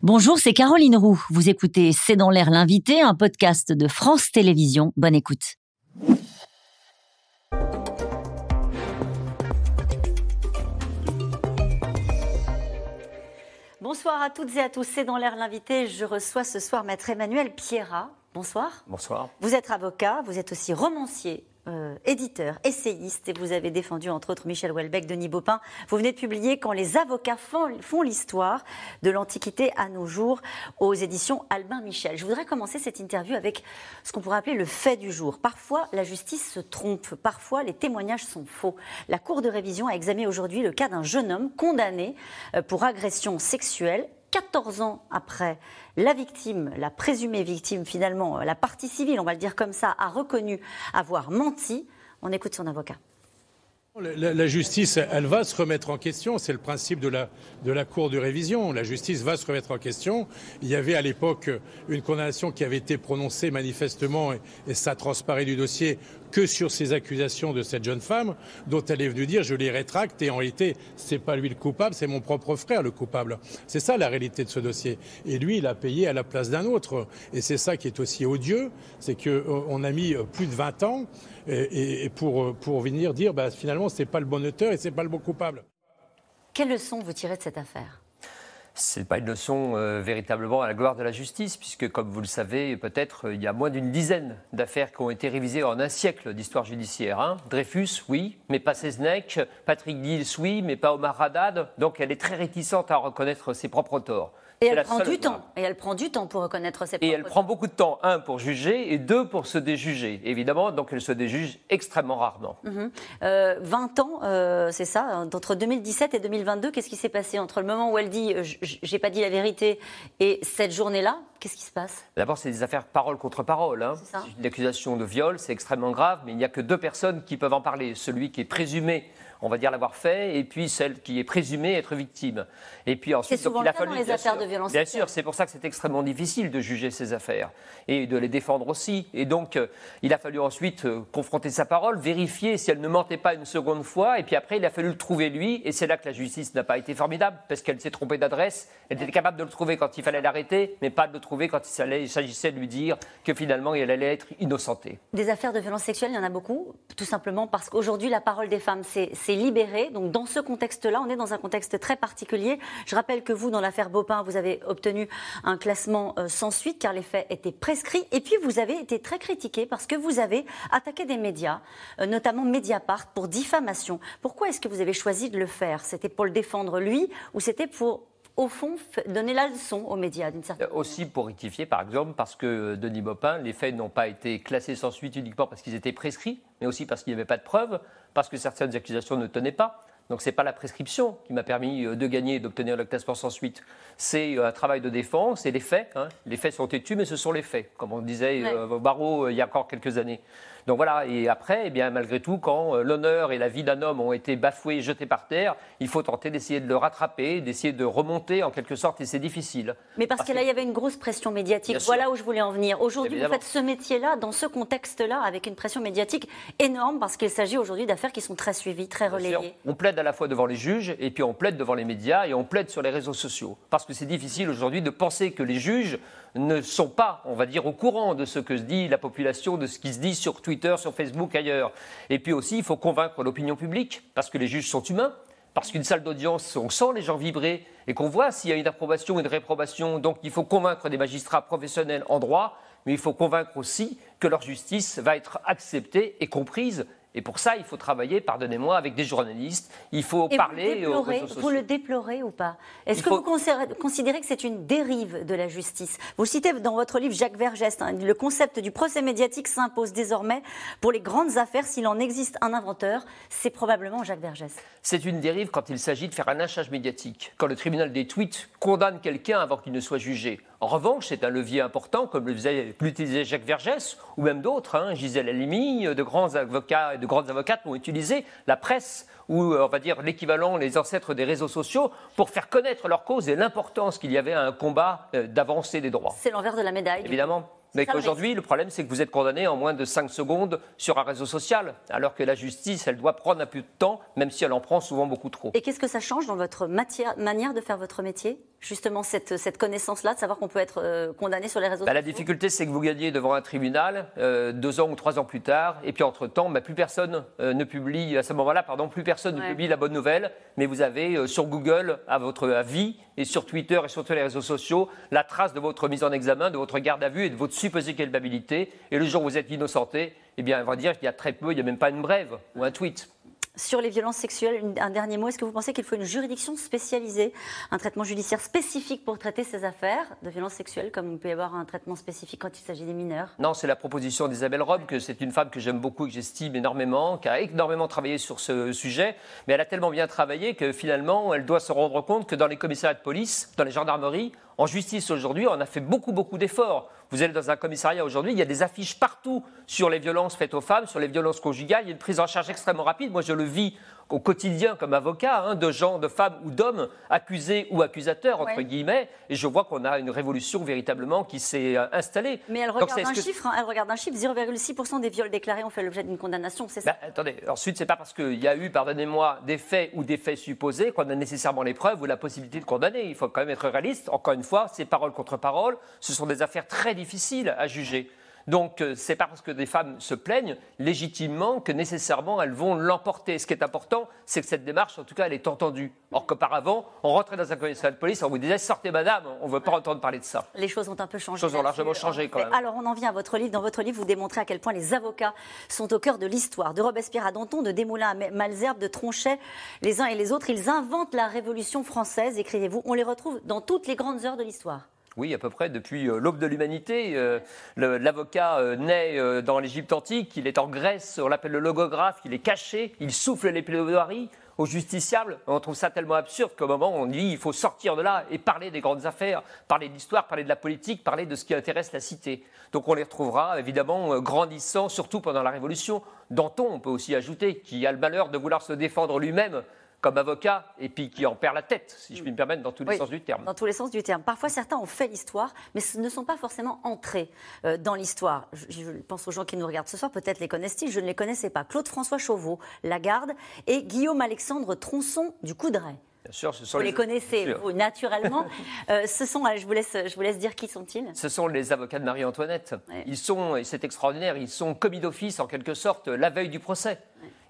Bonjour, c'est Caroline Roux. Vous écoutez C'est dans l'air l'invité, un podcast de France Télévisions. Bonne écoute. Bonsoir à toutes et à tous. C'est dans l'air l'invité. Je reçois ce soir Maître Emmanuel Pierra. Bonsoir. Bonsoir. Vous êtes avocat, vous êtes aussi romancier, euh, éditeur, essayiste, et vous avez défendu entre autres Michel Houellebecq, Denis Baupin. Vous venez de publier Quand les avocats font, font l'histoire de l'Antiquité à nos jours aux éditions Albin Michel. Je voudrais commencer cette interview avec ce qu'on pourrait appeler le fait du jour. Parfois, la justice se trompe, parfois les témoignages sont faux. La Cour de révision a examiné aujourd'hui le cas d'un jeune homme condamné euh, pour agression sexuelle 14 ans après, la victime, la présumée victime finalement, la partie civile, on va le dire comme ça, a reconnu avoir menti. On écoute son avocat. La, justice, elle va se remettre en question. C'est le principe de la, de la Cour de révision. La justice va se remettre en question. Il y avait à l'époque une condamnation qui avait été prononcée manifestement, et, ça transparaît du dossier, que sur ces accusations de cette jeune femme, dont elle est venue dire je les rétracte et en réalité c'est pas lui le coupable, c'est mon propre frère le coupable. C'est ça la réalité de ce dossier. Et lui il a payé à la place d'un autre. Et c'est ça qui est aussi odieux, c'est qu'on a mis plus de 20 ans et, et pour, pour venir dire bah, finalement c'est pas le bon auteur et c'est pas le bon coupable. Quelle leçon vous tirez de cette affaire? C'est pas une leçon euh, véritablement à la gloire de la justice, puisque, comme vous le savez, peut-être il y a moins d'une dizaine d'affaires qui ont été révisées en un siècle d'histoire judiciaire. Hein. Dreyfus, oui, mais pas Seznec. Patrick Gilles, oui, mais pas Omar Haddad. Donc elle est très réticente à reconnaître ses propres torts. Et elle prend du temps. Et elle prend du temps pour reconnaître ses Et elle prend beaucoup de temps, un, pour juger, et deux, pour se déjuger. Évidemment, donc elle se déjuge extrêmement rarement. Mm -hmm. euh, 20 ans, euh, c'est ça, entre 2017 et 2022, qu'est-ce qui s'est passé entre le moment où elle dit euh, j'ai pas dit la vérité et cette journée-là Qu'est-ce qui se passe? D'abord, c'est des affaires parole contre parole. Hein. C'est une accusation de viol, c'est extrêmement grave, mais il n'y a que deux personnes qui peuvent en parler. Celui qui est présumé on va dire l'avoir fait, et puis celle qui est présumée être victime. Et puis ensuite, c'est souvent donc, il a fallu, dans les affaires sûr, de violence Bien sûr, c'est pour ça que c'est extrêmement difficile de juger ces affaires et de les défendre aussi. Et donc, euh, il a fallu ensuite euh, confronter sa parole, vérifier si elle ne mentait pas une seconde fois, et puis après, il a fallu le trouver lui, et c'est là que la justice n'a pas été formidable, parce qu'elle s'est trompée d'adresse. Elle était capable de le trouver quand il fallait l'arrêter, mais pas de le trouver quand il s'agissait de lui dire que finalement, elle allait être innocentée. Des affaires de violence sexuelle, il y en a beaucoup, tout simplement parce qu'aujourd'hui, la parole des femmes s'est libérée. Donc, dans ce contexte-là, on est dans un contexte très particulier. Je rappelle que vous, dans l'affaire Baupin, vous avez obtenu un classement euh, sans suite car les faits étaient prescrits. Et puis, vous avez été très critiqué parce que vous avez attaqué des médias, euh, notamment Mediapart, pour diffamation. Pourquoi est-ce que vous avez choisi de le faire? C'était pour le défendre lui ou c'était pour au fond, donner la leçon aux médias d'une certaine manière. Aussi pour rectifier, par exemple, parce que Denis Baupin, les faits n'ont pas été classés sans suite uniquement parce qu'ils étaient prescrits, mais aussi parce qu'il n'y avait pas de preuves, parce que certaines accusations ne tenaient pas. Donc ce n'est pas la prescription qui m'a permis de gagner et d'obtenir le classement sans suite. C'est un travail de défense et les faits. Hein. Les faits sont têtus, mais ce sont les faits, comme on disait ouais. euh, au barreau euh, il y a encore quelques années. Donc voilà, et après, eh bien, malgré tout, quand euh, l'honneur et la vie d'un homme ont été bafoués et jetés par terre, il faut tenter d'essayer de le rattraper, d'essayer de remonter en quelque sorte, et c'est difficile. Mais parce, parce que là, il y avait une grosse pression médiatique. Bien voilà sûr. où je voulais en venir. Aujourd'hui, vous faites ce métier-là, dans ce contexte-là, avec une pression médiatique énorme, parce qu'il s'agit aujourd'hui d'affaires qui sont très suivies, très relayées. On plaide à la fois devant les juges, et puis on plaide devant les médias, et on plaide sur les réseaux sociaux. Parce que c'est difficile aujourd'hui de penser que les juges ne sont pas, on va dire, au courant de ce que se dit la population, de ce qui se dit sur Twitter, sur Facebook, ailleurs. Et puis aussi, il faut convaincre l'opinion publique, parce que les juges sont humains, parce qu'une salle d'audience, on sent les gens vibrer et qu'on voit s'il y a une approbation ou une réprobation. Donc il faut convaincre des magistrats professionnels en droit, mais il faut convaincre aussi que leur justice va être acceptée et comprise et pour ça, il faut travailler, pardonnez-moi, avec des journalistes. Il faut Et parler vous, aux réseaux vous le déplorez ou pas Est-ce que faut... vous considérez que c'est une dérive de la justice Vous citez dans votre livre Jacques Vergès, hein, le concept du procès médiatique s'impose désormais pour les grandes affaires. S'il en existe un inventeur, c'est probablement Jacques Vergès. C'est une dérive quand il s'agit de faire un lynchage médiatique. Quand le tribunal des tweets condamne quelqu'un avant qu'il ne soit jugé. En revanche, c'est un levier important, comme l'utilisait Jacques Vergès, ou même d'autres, hein, Gisèle Halimi, de grands avocats et de grandes avocates ont utilisé la presse ou on va dire l'équivalent, les ancêtres des réseaux sociaux, pour faire connaître leur cause et l'importance qu'il y avait à un combat d'avancée des droits. C'est l'envers de la médaille. Évidemment. Mais qu'aujourd'hui, le problème, c'est que vous êtes condamné en moins de 5 secondes sur un réseau social, alors que la justice, elle doit prendre un peu de temps, même si elle en prend souvent beaucoup trop. Et qu'est-ce que ça change dans votre matière, manière de faire votre métier? Justement cette, cette connaissance-là, de savoir qu'on peut être euh, condamné sur les réseaux bah, sociaux La difficulté, c'est que vous gagnez devant un tribunal euh, deux ans ou trois ans plus tard, et puis entre-temps, bah, plus personne euh, ne publie, à ce moment-là, pardon, plus personne ne publie la bonne nouvelle, mais vous avez sur Google, à votre avis, et sur Twitter et sur tous les réseaux sociaux, la trace de votre mise en examen, de votre garde à vue et de votre supposée culpabilité. Et le jour où vous êtes innocenté, eh bien, on va dire qu'il y a très peu, il n'y a même pas une brève ou un tweet. Sur les violences sexuelles, un dernier mot. Est-ce que vous pensez qu'il faut une juridiction spécialisée, un traitement judiciaire spécifique pour traiter ces affaires de violences sexuelles, comme il peut y avoir un traitement spécifique quand il s'agit des mineurs? Non, c'est la proposition d'Isabelle Robe, que c'est une femme que j'aime beaucoup et que j'estime énormément, qui a énormément travaillé sur ce sujet, mais elle a tellement bien travaillé que finalement, elle doit se rendre compte que dans les commissariats de police, dans les gendarmeries, en justice aujourd'hui, on a fait beaucoup, beaucoup d'efforts. Vous allez dans un commissariat aujourd'hui, il y a des affiches partout sur les violences faites aux femmes, sur les violences conjugales. Il y a une prise en charge extrêmement rapide. Moi, je le vis au quotidien comme avocat hein, de gens, de femmes ou d'hommes accusés ou accusateurs, entre guillemets. Et je vois qu'on a une révolution véritablement qui s'est euh, installée. Mais elle regarde, un chiffre, hein, elle regarde un chiffre, 0,6% des viols déclarés ont fait l'objet d'une condamnation, c'est ça? Bah, Attendez, ensuite, c'est pas parce qu'il y a eu, pardonnez-moi, des faits ou des faits supposés qu'on a nécessairement les preuves ou la possibilité de condamner. Il faut quand même être réaliste. Encore une fois, c'est parole contre parole. Ce sont des affaires très difficiles à juger. Donc, euh, c'est pas parce que des femmes se plaignent légitimement que nécessairement elles vont l'emporter. Ce qui est important, c'est que cette démarche, en tout cas, elle est entendue. Or qu'auparavant, on rentrait dans un commissariat de police, on vous disait sortez madame, on ne veut pas entendre parler de ça. Les choses ont un peu changé. Les choses ont largement changé quand même. Alors, on en vient à votre livre. Dans votre livre, vous démontrez à quel point les avocats sont au cœur de l'histoire. De Robespierre à Danton, de Desmoulins à Malzerbe, de Tronchet, les uns et les autres, ils inventent la Révolution française, écrivez-vous. On les retrouve dans toutes les grandes heures de l'histoire. Oui, à peu près depuis euh, l'aube de l'humanité. Euh, l'avocat euh, naît dans l'Égypte antique, il est en Grèce, on l'appelle le logographe, il est caché, il souffle les plaidoiries aux justiciables. On trouve ça tellement absurde qu'au moment on dit il faut sortir de là et parler des grandes affaires, parler de l'histoire, parler de la politique, parler de ce qui intéresse la cité. Donc on les retrouvera évidemment grandissant, surtout pendant la Révolution. Danton, on peut aussi ajouter, qui a le malheur de vouloir se défendre lui-même comme avocat et puis qui en perd la tête, si je puis me permettre, dans tous les sens du terme. Dans tous les sens du terme. Parfois, certains ont fait l'histoire, mais ne sont pas forcément entrés euh, dans l'histoire. Je, pense aux gens qui nous regardent ce soir, peut-être les connaissent-ils, je ne les connaissais pas. Claude-François Chauveau, Lagarde, et Guillaume-Alexandre Tronçon du Coudray. Bien sûr, ce sont vous les, connaissez, vous, naturellement. Euh, ce sont, je vous, laisse, je vous laisse dire qui sont-ils Ce sont les avocats de Marie-Antoinette. Ils sont, et c'est extraordinaire, ils sont commis d'office en quelque sorte la veille du procès.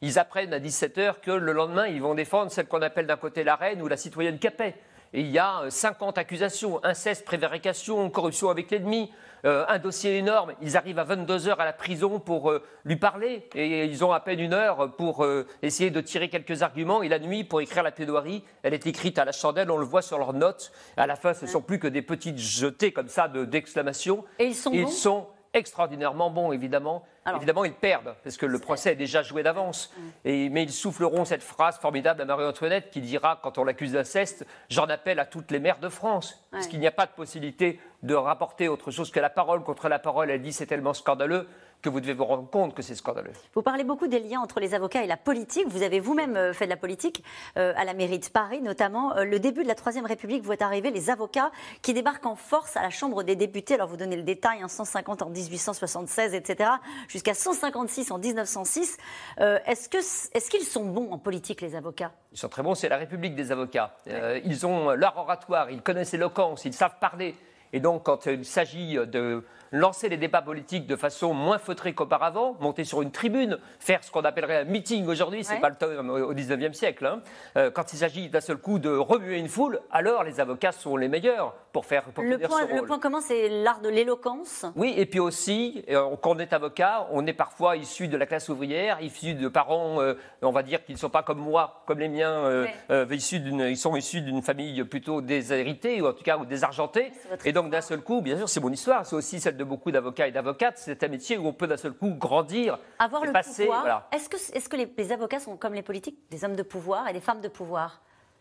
Ils apprennent à 17h que le lendemain, ils vont défendre celle qu'on appelle d'un côté la reine ou la citoyenne Capet. Et il y a 50 accusations, inceste, prévarication, corruption avec l'ennemi, euh, un dossier énorme. Ils arrivent à 22 heures à la prison pour euh, lui parler et ils ont à peine une heure pour euh, essayer de tirer quelques arguments. Et la nuit, pour écrire la plaidoirie, elle est écrite à la chandelle, on le voit sur leurs notes. À la fin, ce ne sont plus que des petites jetées comme ça d'exclamations. et ils sont ils sont extraordinairement bons, évidemment. évidemment, ils perdent, parce que le procès est déjà joué d'avance. Mm. Mais ils souffleront cette phrase formidable à Marie-Antoinette qui dira, quand on l'accuse d'inceste, j'en appelle à toutes les mères de France. Parce qu'il n'y a pas de possibilité de rapporter autre chose que la parole contre la parole. Elle dit c'est tellement scandaleux que vous devez vous rendre compte que c'est scandaleux. Vous parlez beaucoup des liens entre les avocats et la politique. Vous avez vous-même euh, fait de la politique euh, à la mairie de Paris, notamment. Euh, le début de la Troisième République voit arriver les avocats qui débarquent en force à la Chambre des députés. Alors vous donnez le détail, 150 hein, en 1876, etc., jusqu'à 156 en 1906. est-ce, que, est-ce qu'ils sont bons en politique, les avocats? Ils sont très bons, c'est la République des avocats. ils ont leur oratoire, ils connaissent l'éloquence, ils savent parler. Et donc, quand il s'agit de lancer les débats politiques de façon moins feutrée qu'auparavant, monter sur une tribune, faire ce qu'on appellerait un meeting aujourd'hui, c'est pas le temps au 19e siècle. Hein. Euh, quand il s'agit d'un seul coup de remuer une foule, alors les avocats sont les meilleurs pour faire pour le, point, le point commun, c'est l'art de l'éloquence. Oui, et puis aussi, euh, quand on est avocat, on est parfois issu de la classe ouvrière, issu de parents, euh, on va dire qu'ils ne sont pas comme moi, comme les miens, issus ils sont issus d'une famille plutôt déshéritée, ou en tout cas ou désargentée. Et donc d'un seul coup, bien sûr, c'est mon histoire, c'est aussi celle de beaucoup d'avocats et d'avocates, c'est un métier où on peut d'un seul coup grandir, avoir le pouvoir. Est-ce que, est que les avocats sont comme les politiques, des hommes de pouvoir et des femmes de pouvoir?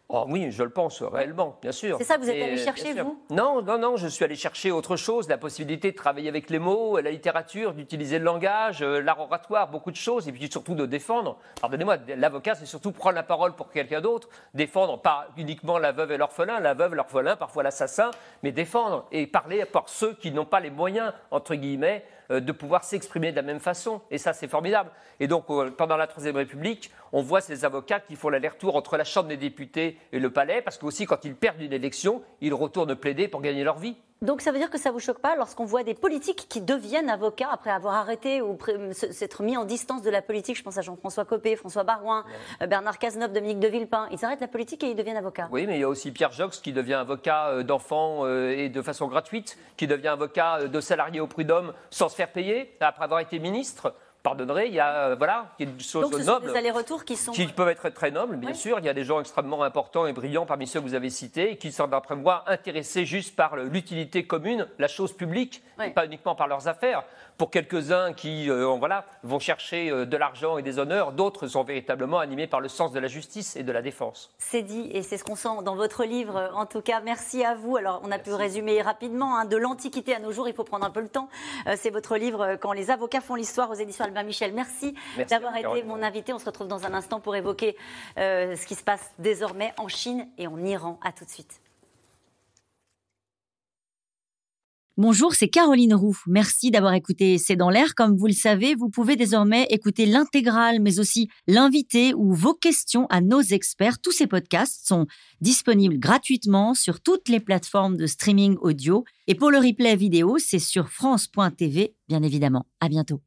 Oh oui, je le pense réellement, bien sûr. C'est ça que vous êtes allé chercher, vous? Non, non, non, je suis allé chercher autre chose, la possibilité de travailler avec les mots, la littérature, d'utiliser le langage, euh, l'art oratoire, beaucoup de choses, et puis surtout de défendre. Pardonnez-moi, l'avocat, c'est surtout prendre la parole pour quelqu'un d'autre, défendre pas uniquement la veuve et l'orphelin, la veuve, l'orphelin, parfois l'assassin, mais défendre et parler par ceux qui n'ont pas les moyens, entre guillemets, de pouvoir s'exprimer de la même façon. Et ça, c'est formidable. Et donc, euh, pendant la Troisième République, on voit ces avocats qui font l'aller-retour entre la Chambre des députés et le palais, parce qu'aussi, quand ils perdent une élection, ils retournent plaider pour gagner leur vie. Donc ça veut dire que ça vous choque pas lorsqu'on voit des politiques qui deviennent avocats après avoir arrêté ou s'être mis en distance de la politique? Je pense à Jean-François Copé, François Barouin, euh, Bernard Cazeneuve, Dominique de Villepin. Ils arrêtent la politique et ils deviennent avocats. Oui, mais il y a aussi Pierre Jox qui devient avocat euh, d'enfants euh, et de façon gratuite, qui devient avocat de salariés au prud'homme sans se faire payer après avoir été ministre pardonnerez, il y a euh, voilà, il y a des choses Donc ce nobles. Sont des allers-retours qui sont qui peuvent être très nobles, bien sûr. Il y a des gens extrêmement importants et brillants parmi ceux que vous avez cités, et qui sont d'après moi intéressés juste par l'utilité commune, la chose publique, et pas uniquement par leurs affaires. Pour quelques-uns qui euh, voilà, vont chercher euh, de l'argent et des honneurs, d'autres sont véritablement animés par le sens de la justice et de la défense. C'est dit, et c'est ce qu'on sent dans votre livre. En tout cas, merci à vous. Alors, on a pu résumer rapidement hein, de l'Antiquité à nos jours. Il faut prendre un peu le temps. c'est votre livre Quand les avocats font l'histoire aux éditions Albin Michel. Merci, d'avoir été mon invité. On se retrouve dans un instant pour évoquer euh, ce qui se passe désormais en Chine et en Iran. À tout de suite. Bonjour, c'est Caroline Roux. Merci d'avoir écouté C'est dans l'air. Comme vous le savez, vous pouvez désormais écouter l'intégrale, mais aussi l'invité ou vos questions à nos experts. Tous ces podcasts sont disponibles gratuitement sur toutes les plateformes de streaming audio. Et pour le replay vidéo, c'est sur France.tv, bien évidemment. À bientôt.